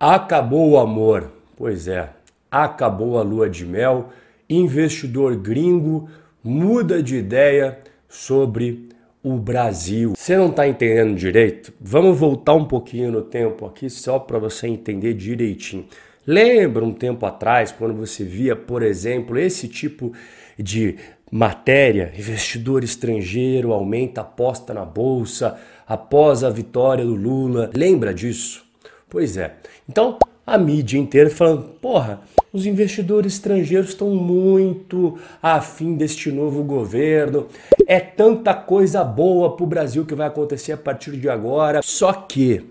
Acabou o amor. Pois é, acabou a lua de mel. Investidor gringo muda de ideia sobre o Brasil. Você não está entendendo direito? Vamos voltar um pouquinho no tempo aqui só para você entender direitinho. Lembra um tempo atrás quando você via, por exemplo, esse tipo de matéria, investidor estrangeiro aumenta aposta na bolsa após a vitória do Lula. Lembra disso? Pois é. Então, a mídia inteira falando, porra, os investidores estrangeiros estão muito afim deste novo governo. É tanta coisa boa para o Brasil que vai acontecer a partir de agora. Só que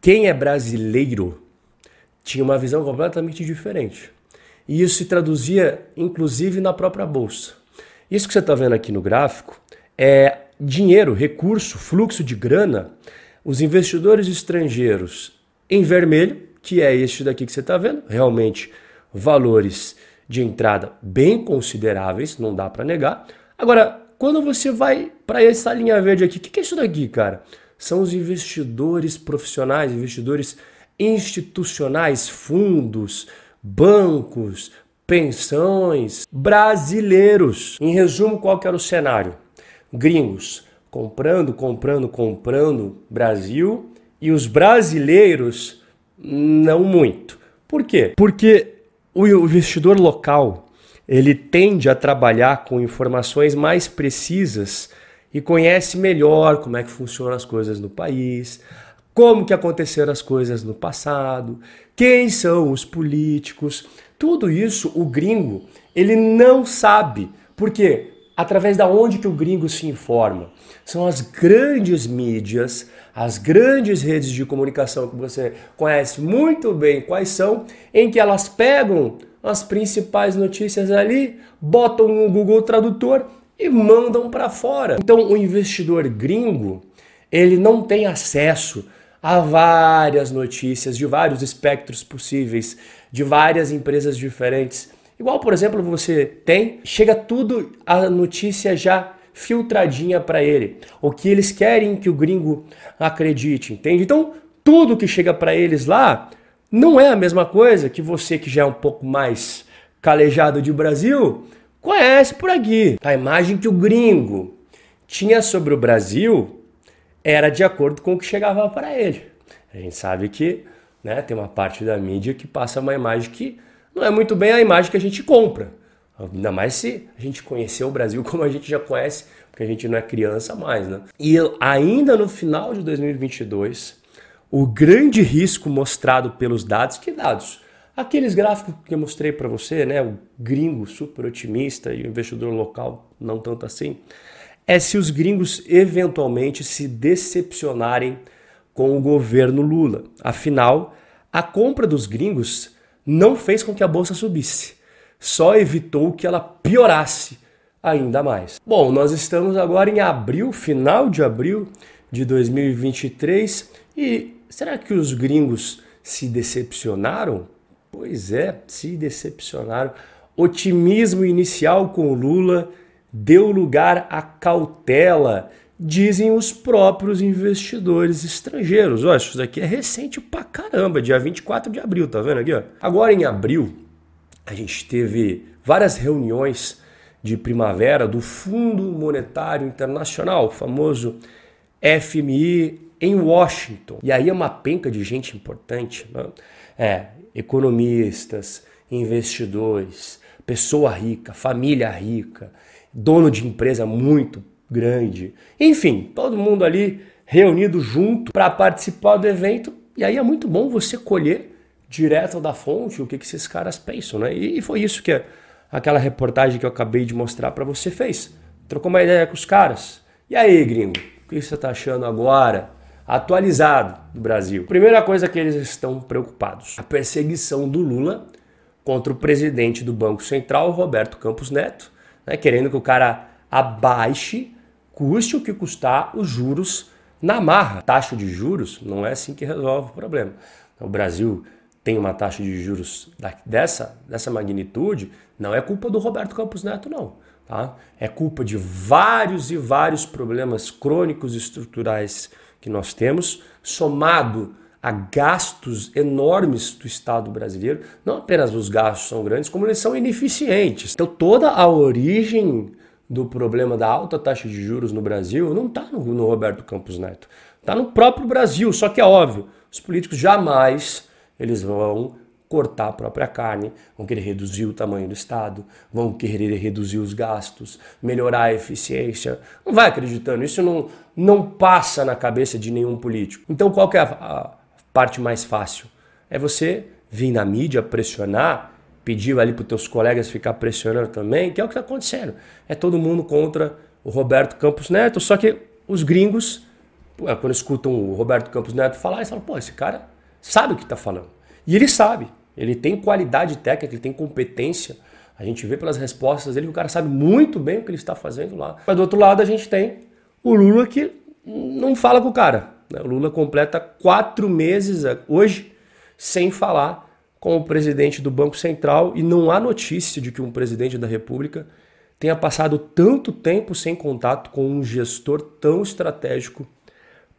quem é brasileiro tinha uma visão completamente diferente. E isso se traduzia, inclusive, na própria bolsa. Isso que você está vendo aqui no gráfico é dinheiro, recurso, fluxo de grana. Os investidores estrangeiros em vermelho, que é este daqui que você está vendo, realmente valores de entrada bem consideráveis, não dá para negar. Agora, quando você vai para essa linha verde aqui, o que, que é isso daqui, cara? São os investidores profissionais, investidores institucionais, fundos, bancos, pensões, brasileiros. Em resumo, qual que era o cenário? Gringos comprando, comprando, comprando Brasil e os brasileiros não muito. Por quê? Porque o investidor local ele tende a trabalhar com informações mais precisas e conhece melhor como é que funcionam as coisas no país, como que aconteceram as coisas no passado, quem são os políticos, tudo isso o gringo ele não sabe. Por quê? Através da onde que o gringo se informa? São as grandes mídias, as grandes redes de comunicação que você conhece muito bem quais são, em que elas pegam as principais notícias ali, botam no Google Tradutor e mandam para fora. Então o investidor gringo, ele não tem acesso há várias notícias de vários espectros possíveis, de várias empresas diferentes. Igual, por exemplo, você tem, chega tudo a notícia já filtradinha para ele. O que eles querem que o gringo acredite, entende? Então, tudo que chega para eles lá não é a mesma coisa que você que já é um pouco mais calejado de Brasil conhece por aqui. A imagem que o gringo tinha sobre o Brasil era de acordo com o que chegava para ele. A gente sabe que né, tem uma parte da mídia que passa uma imagem que não é muito bem a imagem que a gente compra. Ainda mais se a gente conheceu o Brasil como a gente já conhece, porque a gente não é criança mais, né? E ainda no final de 2022, o grande risco mostrado pelos dados, que dados? Aqueles gráficos que eu mostrei para você, né? O gringo super otimista e o investidor local não tanto assim é se os gringos eventualmente se decepcionarem com o governo Lula. Afinal, a compra dos gringos não fez com que a bolsa subisse, só evitou que ela piorasse ainda mais. Bom, nós estamos agora em abril, final de abril de 2023 e será que os gringos se decepcionaram? Pois é, se decepcionaram. Otimismo inicial com Lula deu lugar à cautela, dizem os próprios investidores estrangeiros. Olha, isso daqui é recente pra caramba, dia 24 de abril, tá vendo aqui? Ó? Agora em abril, a gente teve várias reuniões de primavera do Fundo Monetário Internacional, o famoso FMI, em Washington. E aí é uma penca de gente importante, né? é, economistas, investidores, pessoa rica, família rica, dono de empresa muito grande. Enfim, todo mundo ali reunido junto para participar do evento. E aí é muito bom você colher direto da fonte o que, que esses caras pensam, né? E foi isso que aquela reportagem que eu acabei de mostrar para você fez. Trocou uma ideia com os caras. E aí, gringo, o que você está achando agora? Atualizado do Brasil. Primeira coisa que eles estão preocupados: a perseguição do Lula contra o presidente do Banco Central, Roberto Campos Neto, né, querendo que o cara abaixe, custe o que custar os juros na marra. Taxa de juros não é assim que resolve o problema. O Brasil tem uma taxa de juros dessa, dessa magnitude, não é culpa do Roberto Campos Neto, não. Tá? É culpa de vários e vários problemas crônicos estruturais que nós temos, somado a gastos enormes do Estado brasileiro. Não apenas os gastos são grandes, como eles são ineficientes. Então toda a origem do problema da alta taxa de juros no Brasil não está no, no Roberto Campos Neto, está no próprio Brasil. Só que é óbvio, os políticos jamais eles vão cortar a própria carne, vão querer reduzir o tamanho do Estado, vão querer reduzir os gastos, melhorar a eficiência. Não vai acreditando, isso não, não passa na cabeça de nenhum político. Então qual é a, a parte mais fácil? É você vir na mídia pressionar, pedir ali para os teus colegas ficar pressionando também, que é o que está acontecendo. É todo mundo contra o Roberto Campos Neto, só que os gringos, quando escutam o Roberto Campos Neto falar, eles falam, pô, esse cara sabe o que está falando. E ele sabe, ele tem qualidade técnica, ele tem competência. A gente vê pelas respostas dele que o cara sabe muito bem o que ele está fazendo lá. Mas do outro lado a gente tem o Lula que não fala com o cara. Né? O Lula completa quatro meses hoje sem falar com o presidente do Banco Central e não há notícia de que um presidente da República tenha passado tanto tempo sem contato com um gestor tão estratégico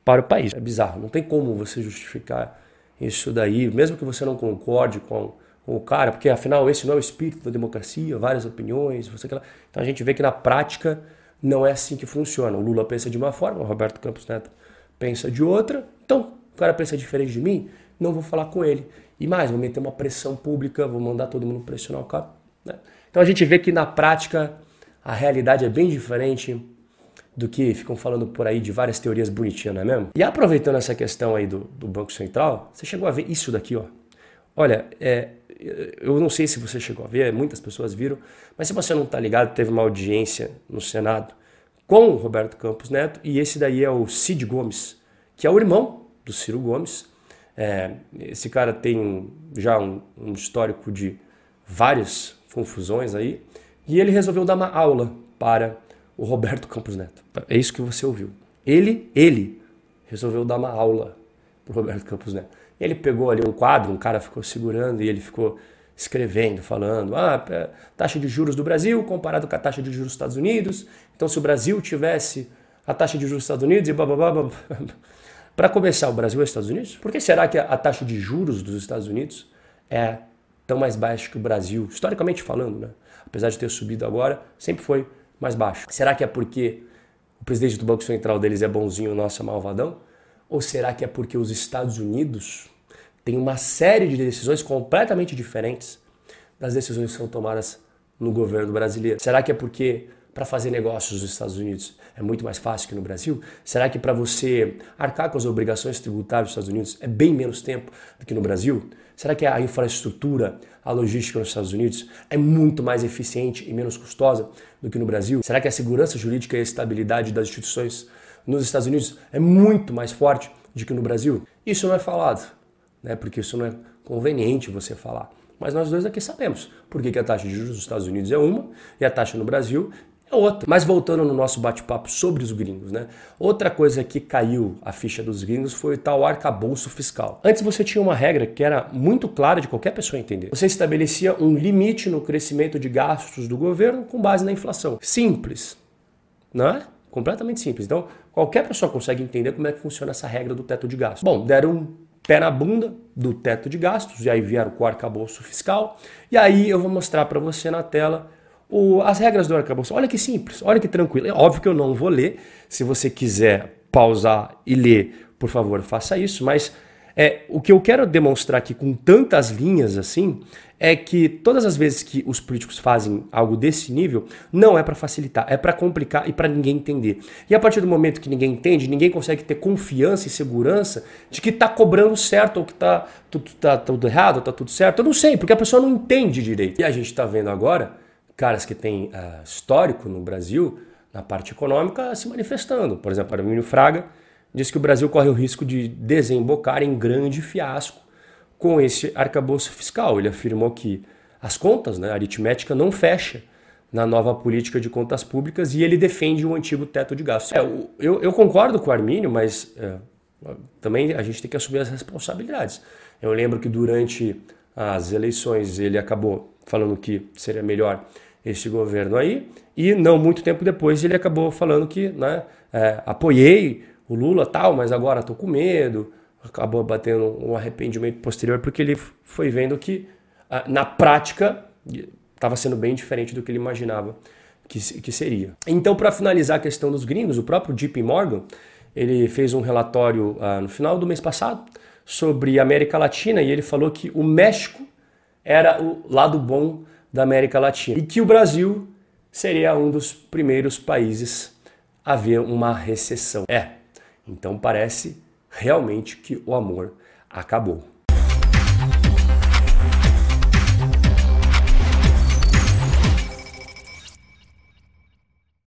para o país. É bizarro, não tem como você justificar isso daí, mesmo que você não concorde com, com o cara, porque afinal esse não é o espírito da democracia, várias opiniões, você Então a gente vê que na prática não é assim que funciona. O Lula pensa de uma forma, o Roberto Campos Neto pensa de outra. Então, o cara pensa diferente de mim, não vou falar com ele. E mais, vou meter uma pressão pública, vou mandar todo mundo pressionar o cara. Né? Então a gente vê que na prática a realidade é bem diferente do que ficam falando por aí de várias teorias bonitinhas, não é mesmo? E aproveitando essa questão aí do, do Banco Central, você chegou a ver isso daqui, ó. Olha, é, eu não sei se você chegou a ver, muitas pessoas viram, mas se você não está ligado, teve uma audiência no Senado com o Roberto Campos Neto e esse daí é o Cid Gomes, que é o irmão do Ciro Gomes. É, esse cara tem já um, um histórico de várias confusões aí e ele resolveu dar uma aula para o Roberto Campos Neto. É isso que você ouviu. Ele, ele resolveu dar uma aula para o Roberto Campos Neto. Ele pegou ali um quadro, um cara ficou segurando e ele ficou escrevendo, falando, ah, é, taxa de juros do Brasil comparado com a taxa de juros dos Estados Unidos. Então, se o Brasil tivesse a taxa de juros dos Estados Unidos e babá, para começar, o Brasil é os Estados Unidos? Por que será que a taxa de juros dos Estados Unidos é tão mais baixa que o Brasil, historicamente falando, né? Apesar de ter subido agora, sempre foi mais baixo. Será que é porque o presidente do Banco Central deles é bonzinho, o nosso é malvadão? Ou será que é porque os Estados Unidos têm uma série de decisões completamente diferentes das decisões que são tomadas no governo brasileiro? Será que é porque para fazer negócios nos Estados Unidos é muito mais fácil que no Brasil? Será que para você arcar com as obrigações tributárias dos Estados Unidos é bem menos tempo do que no Brasil? Será que a infraestrutura, a logística nos Estados Unidos é muito mais eficiente e menos custosa do que no Brasil? Será que a segurança jurídica e a estabilidade das instituições nos Estados Unidos é muito mais forte do que no Brasil? Isso não é falado, né? porque isso não é conveniente você falar. Mas nós dois aqui sabemos por que a taxa de juros dos Estados Unidos é uma e a taxa no Brasil é outra. Mas voltando no nosso bate-papo sobre os gringos, né? Outra coisa que caiu a ficha dos gringos foi o tal arcabouço fiscal. Antes você tinha uma regra que era muito clara de qualquer pessoa entender. Você estabelecia um limite no crescimento de gastos do governo com base na inflação. Simples, não é? Completamente simples. Então, qualquer pessoa consegue entender como é que funciona essa regra do teto de gastos. Bom, deram um pé na bunda do teto de gastos, e aí vieram com o arcabouço fiscal. E aí eu vou mostrar para você na tela o, as regras do arcabouço. Olha que simples, olha que tranquilo. É óbvio que eu não vou ler. Se você quiser pausar e ler, por favor, faça isso. Mas é, o que eu quero demonstrar aqui com tantas linhas assim é que todas as vezes que os políticos fazem algo desse nível, não é para facilitar, é para complicar e para ninguém entender. E a partir do momento que ninguém entende, ninguém consegue ter confiança e segurança de que está cobrando certo ou que está tudo, tá tudo errado, está tudo certo. Eu não sei, porque a pessoa não entende direito. E a gente está vendo agora caras que têm uh, histórico no Brasil, na parte econômica, se manifestando. Por exemplo, Arminio Fraga diz que o Brasil corre o risco de desembocar em grande fiasco com esse arcabouço fiscal. Ele afirmou que as contas, né, a aritmética, não fecha na nova política de contas públicas e ele defende o antigo teto de gastos. É, eu, eu, concordo com o Armínio, mas é, também a gente tem que assumir as responsabilidades. Eu lembro que durante as eleições ele acabou falando que seria melhor este governo aí, e não muito tempo depois ele acabou falando que né, é, apoiei o Lula tal, mas agora estou com medo, acabou batendo um arrependimento posterior porque ele foi vendo que ah, na prática estava sendo bem diferente do que ele imaginava que, que seria. Então, para finalizar a questão dos gringos, o próprio JP Morgan ele fez um relatório uh, no final do mês passado sobre a América Latina e ele falou que o México era o lado bom da América Latina e que o Brasil seria um dos primeiros países a ver uma recessão. É, então parece realmente que o amor acabou.